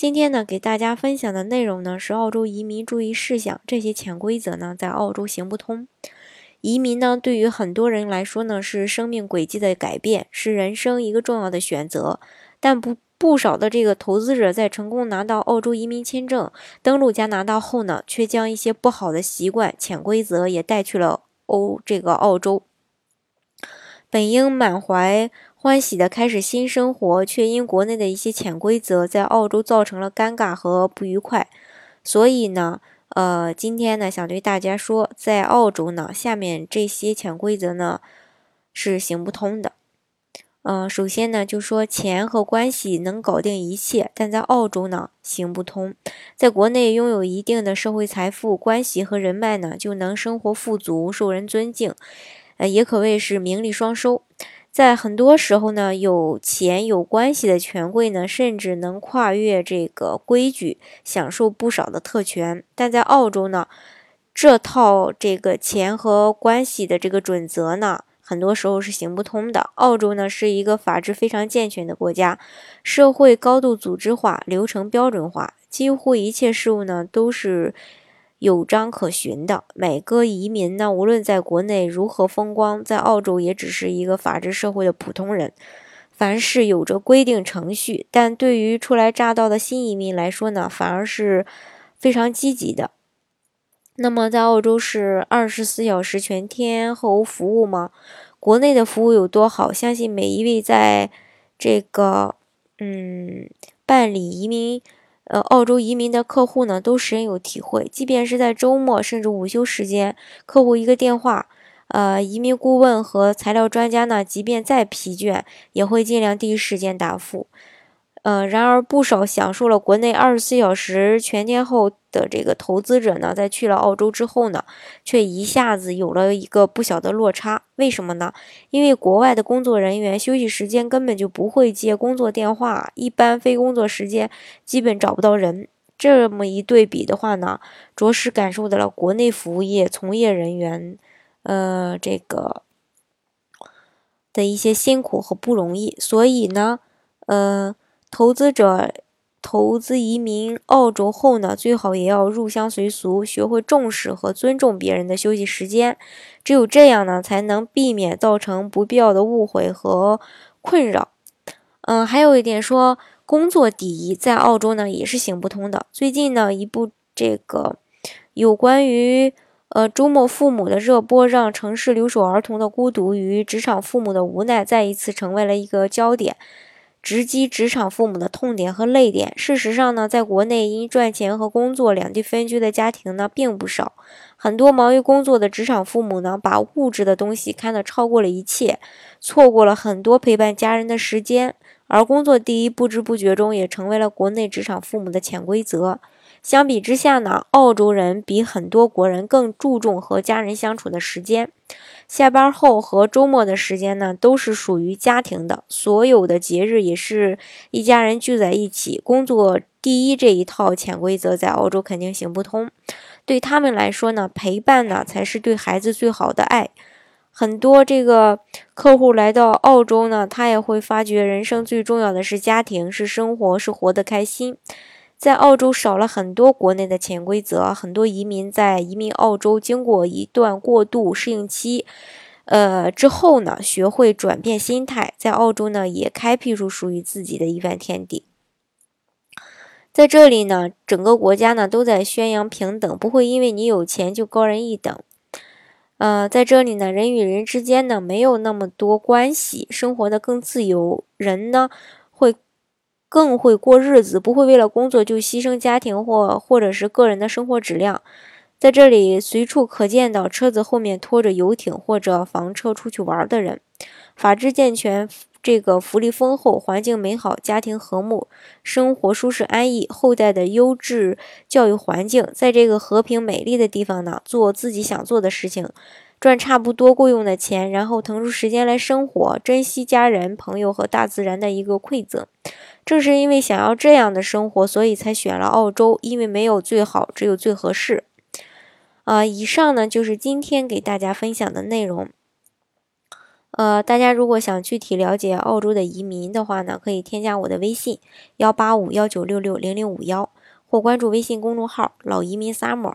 今天呢，给大家分享的内容呢是澳洲移民注意事项。这些潜规则呢，在澳洲行不通。移民呢，对于很多人来说呢，是生命轨迹的改变，是人生一个重要的选择。但不不少的这个投资者在成功拿到澳洲移民签证、登陆加拿大后呢，却将一些不好的习惯、潜规则也带去了欧这个澳洲。本应满怀。欢喜的开始新生活，却因国内的一些潜规则，在澳洲造成了尴尬和不愉快。所以呢，呃，今天呢，想对大家说，在澳洲呢，下面这些潜规则呢是行不通的。嗯，首先呢，就说钱和关系能搞定一切，但在澳洲呢行不通。在国内拥有一定的社会财富、关系和人脉呢，就能生活富足、受人尊敬，呃，也可谓是名利双收。在很多时候呢，有钱有关系的权贵呢，甚至能跨越这个规矩，享受不少的特权。但在澳洲呢，这套这个钱和关系的这个准则呢，很多时候是行不通的。澳洲呢是一个法制非常健全的国家，社会高度组织化，流程标准化，几乎一切事物呢都是。有章可循的每个移民呢，无论在国内如何风光，在澳洲也只是一个法治社会的普通人。凡事有着规定程序，但对于初来乍到的新移民来说呢，反而是非常积极的。那么，在澳洲是二十四小时全天候服务吗？国内的服务有多好？相信每一位在这个嗯办理移民。呃，澳洲移民的客户呢，都深有体会。即便是在周末甚至午休时间，客户一个电话，呃，移民顾问和材料专家呢，即便再疲倦，也会尽量第一时间答复。呃，然而不少享受了国内二十四小时全天候的这个投资者呢，在去了澳洲之后呢，却一下子有了一个不小的落差。为什么呢？因为国外的工作人员休息时间根本就不会接工作电话，一般非工作时间基本找不到人。这么一对比的话呢，着实感受到了国内服务业从业人员，呃，这个的一些辛苦和不容易。所以呢，呃。投资者投资移民澳洲后呢，最好也要入乡随俗，学会重视和尊重别人的休息时间。只有这样呢，才能避免造成不必要的误会和困扰。嗯，还有一点说，工作第一，在澳洲呢也是行不通的。最近呢，一部这个有关于呃周末父母的热播，让城市留守儿童的孤独与职场父母的无奈再一次成为了一个焦点。直击职场父母的痛点和泪点。事实上呢，在国内因赚钱和工作两地分居的家庭呢并不少。很多忙于工作的职场父母呢，把物质的东西看得超过了一切，错过了很多陪伴家人的时间。而工作第一，不知不觉中也成为了国内职场父母的潜规则。相比之下呢，澳洲人比很多国人更注重和家人相处的时间。下班后和周末的时间呢，都是属于家庭的。所有的节日也是一家人聚在一起。工作第一这一套潜规则在澳洲肯定行不通。对他们来说呢，陪伴呢才是对孩子最好的爱。很多这个客户来到澳洲呢，他也会发觉人生最重要的是家庭，是生活，是活得开心。在澳洲少了很多国内的潜规则，很多移民在移民澳洲经过一段过渡适应期，呃之后呢，学会转变心态，在澳洲呢也开辟出属于自己的一番天地。在这里呢，整个国家呢都在宣扬平等，不会因为你有钱就高人一等。呃，在这里呢，人与人之间呢没有那么多关系，生活的更自由，人呢。更会过日子，不会为了工作就牺牲家庭或或者是个人的生活质量。在这里，随处可见到车子后面拖着游艇或者房车出去玩的人。法制健全，这个福利丰厚、环境美好、家庭和睦、生活舒适安逸、后代的优质教育环境，在这个和平美丽的地方呢，做自己想做的事情，赚差不多够用的钱，然后腾出时间来生活，珍惜家人、朋友和大自然的一个馈赠。正是因为想要这样的生活，所以才选了澳洲。因为没有最好，只有最合适。啊，以上呢就是今天给大家分享的内容。呃，大家如果想具体了解澳洲的移民的话呢，可以添加我的微信幺八五幺九六六零零五幺，或关注微信公众号“老移民 summer”，